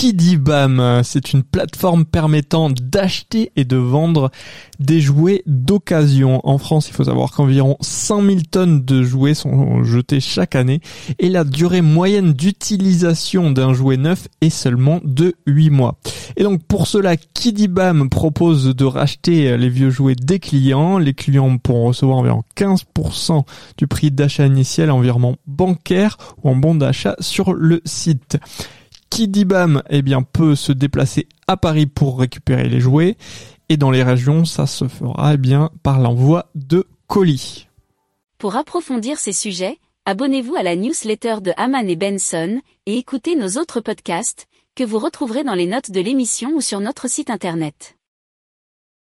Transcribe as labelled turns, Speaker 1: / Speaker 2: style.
Speaker 1: qui dit BAM C'est une plateforme permettant d'acheter et de vendre des jouets d'occasion. En France, il faut savoir qu'environ 100 000 tonnes de jouets sont jetés chaque année et la durée moyenne d'utilisation d'un jouet neuf est seulement de 8 mois. Et donc pour cela, qui dit BAM propose de racheter les vieux jouets des clients. Les clients pourront recevoir environ 15% du prix d'achat initial en bancaire ou en bon d'achat sur le site qui eh bien, peut se déplacer à Paris pour récupérer les jouets. Et dans les régions, ça se fera, eh bien, par l'envoi de colis.
Speaker 2: Pour approfondir ces sujets, abonnez-vous à la newsletter de Haman et Benson et écoutez nos autres podcasts que vous retrouverez dans les notes de l'émission ou sur notre site internet.